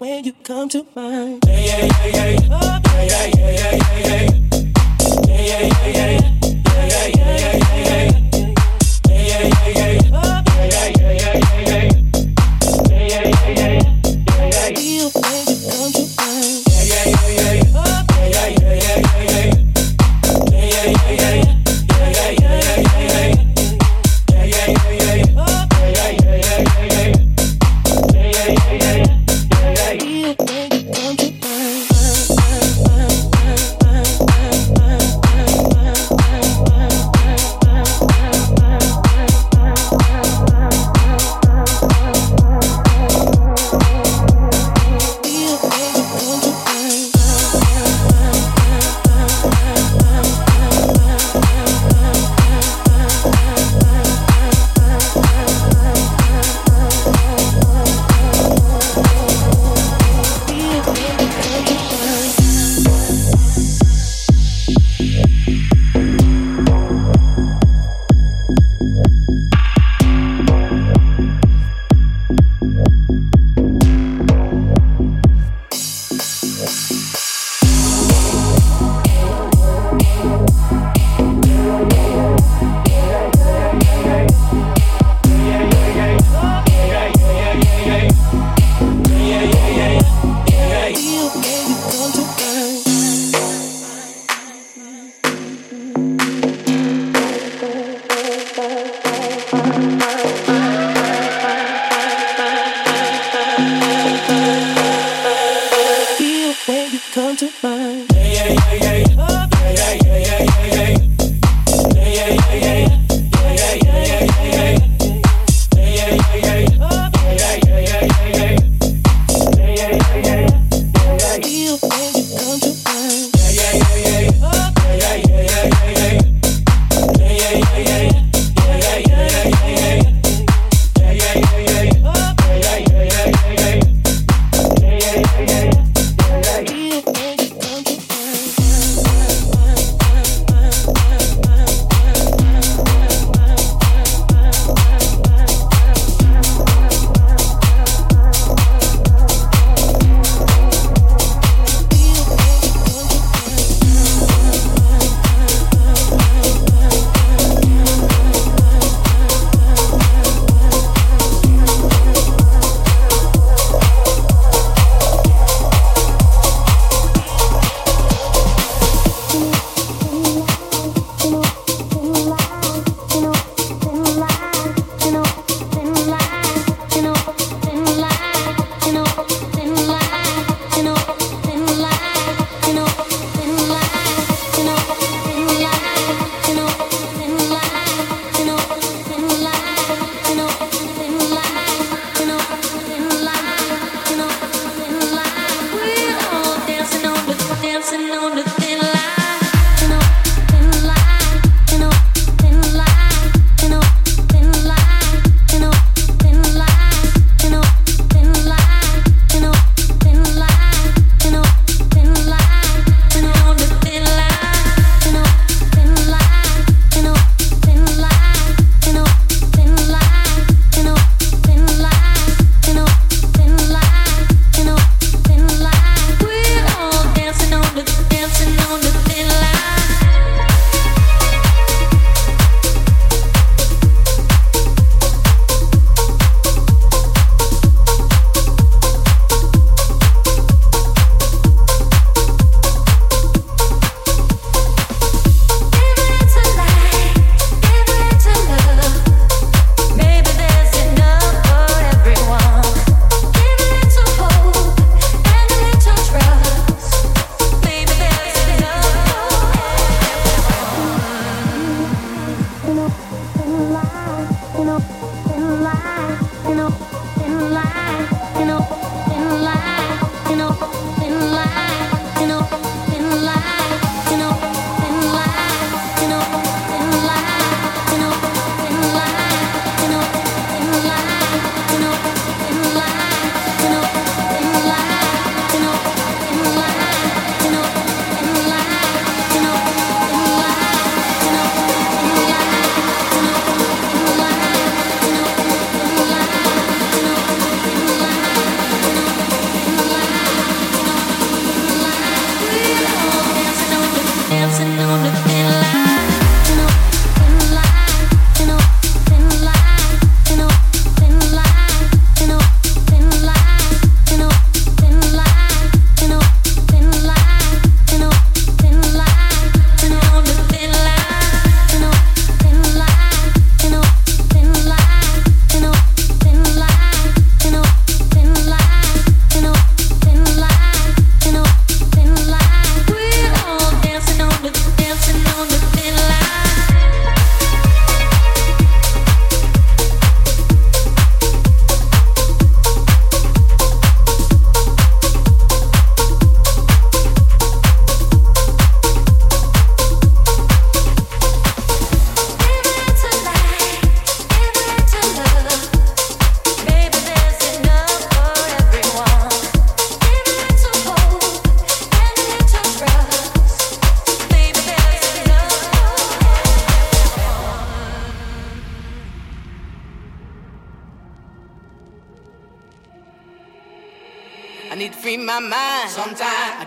When you come to mind, yeah, yeah, yeah, yeah, yeah, yeah, yeah, yeah, yeah, yeah, yeah, yeah.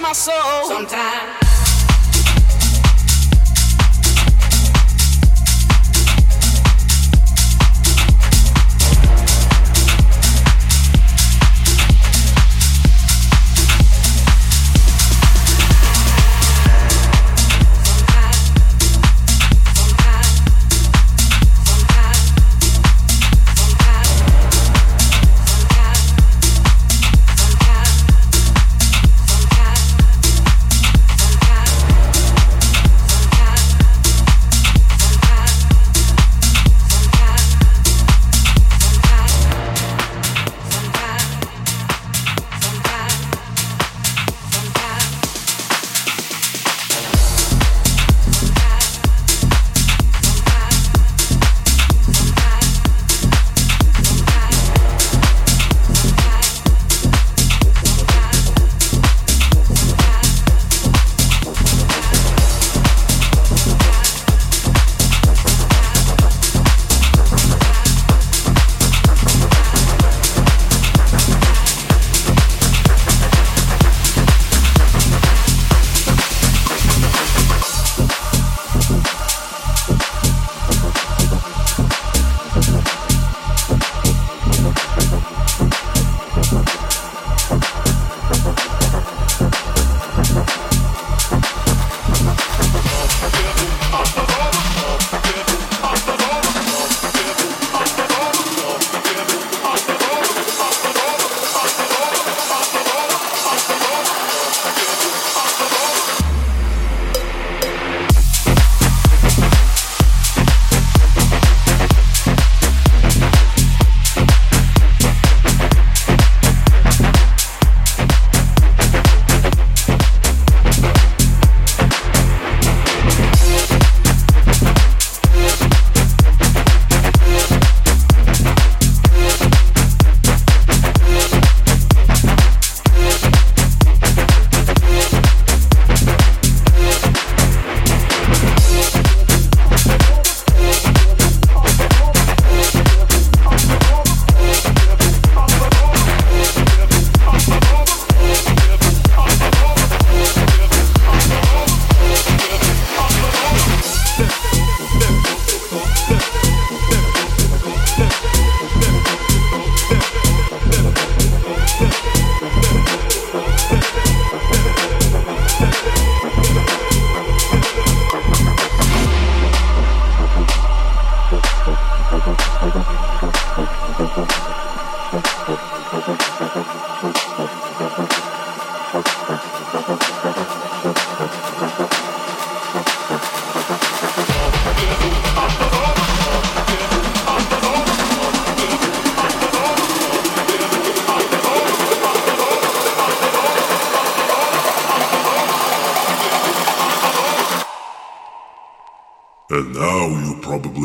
My soul. Sometimes.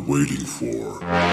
Waiting for.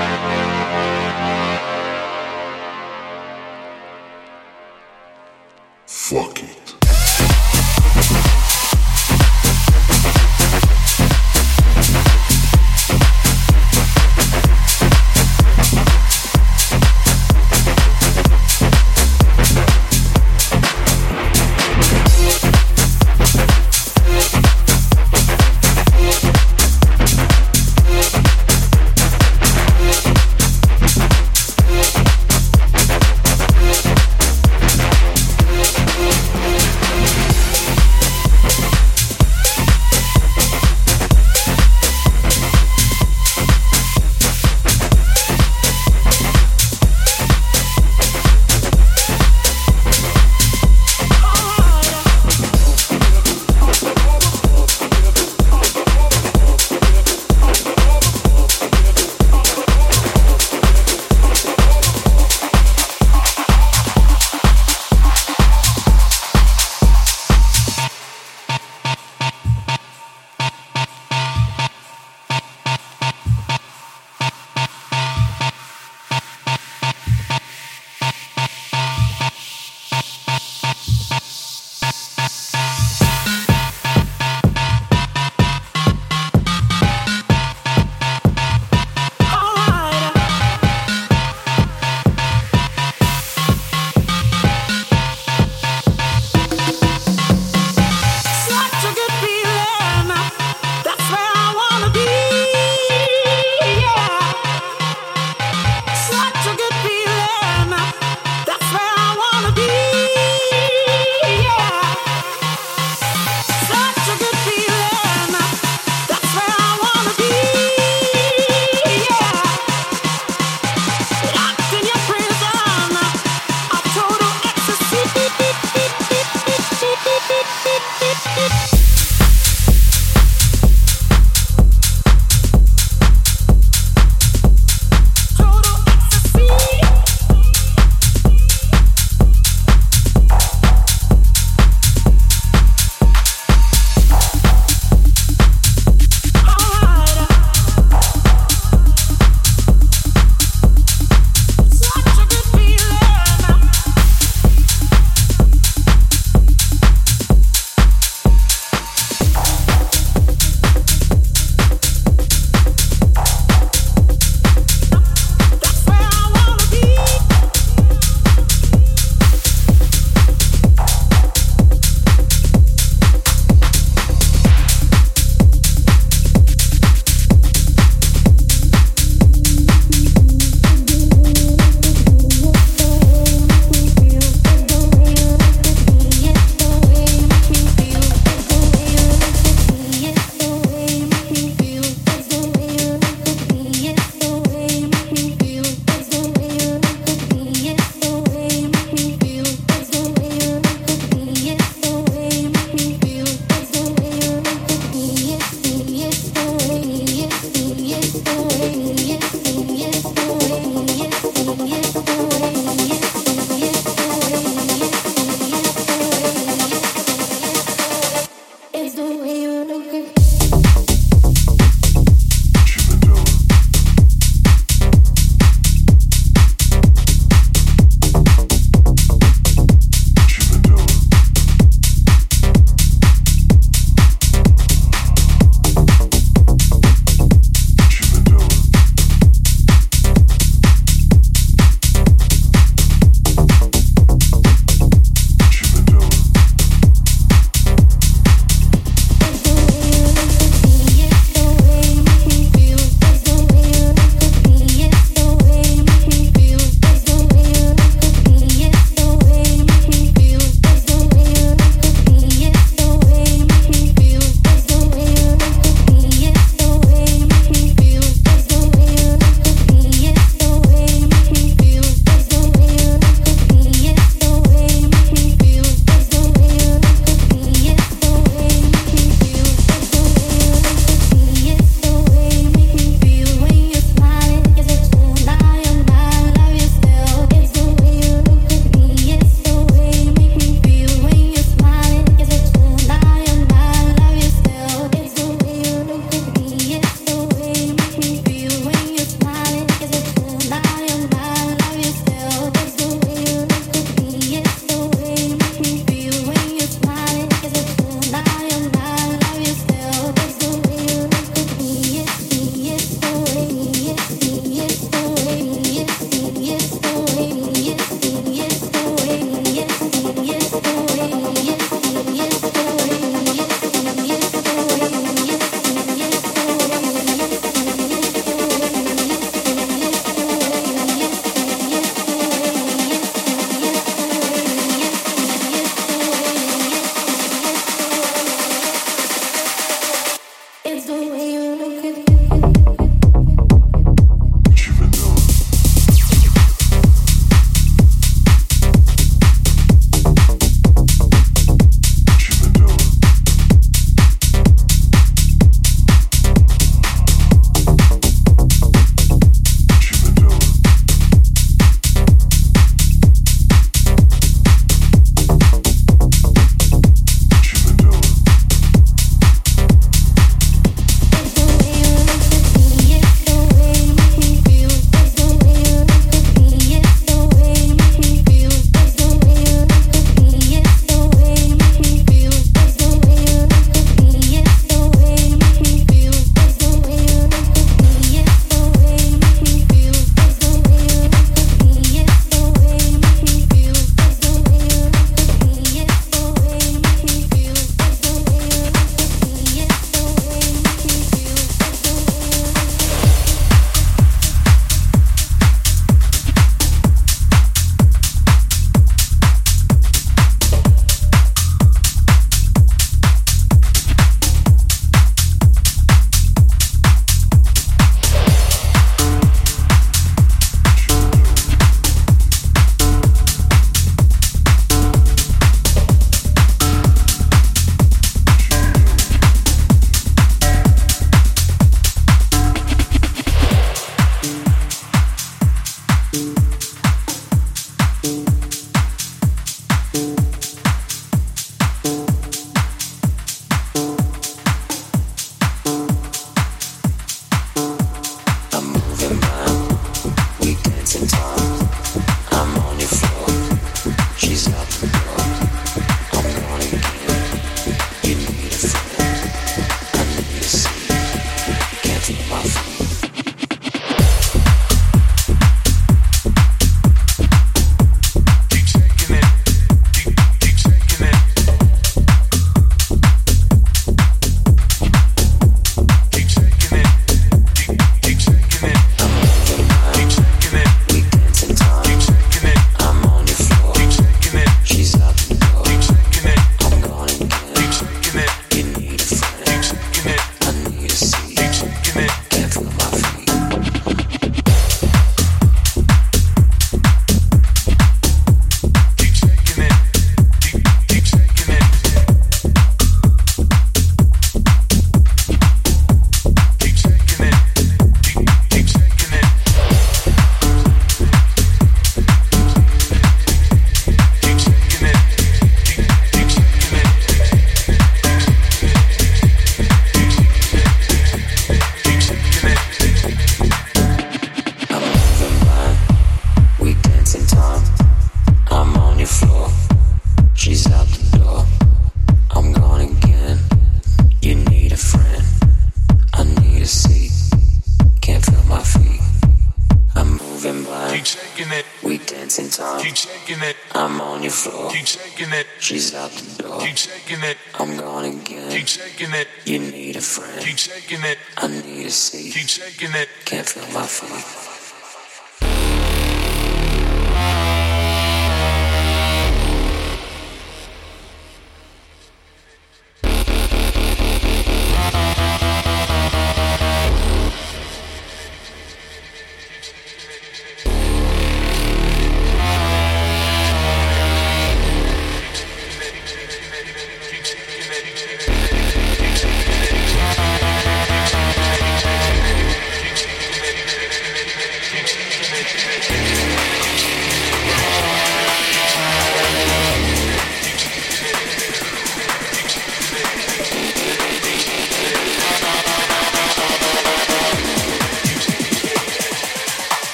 It. Again. Keep shaking it. You need a friend. Keep shaking it. I need a seat. Keep shaking it. Can't feel my feet.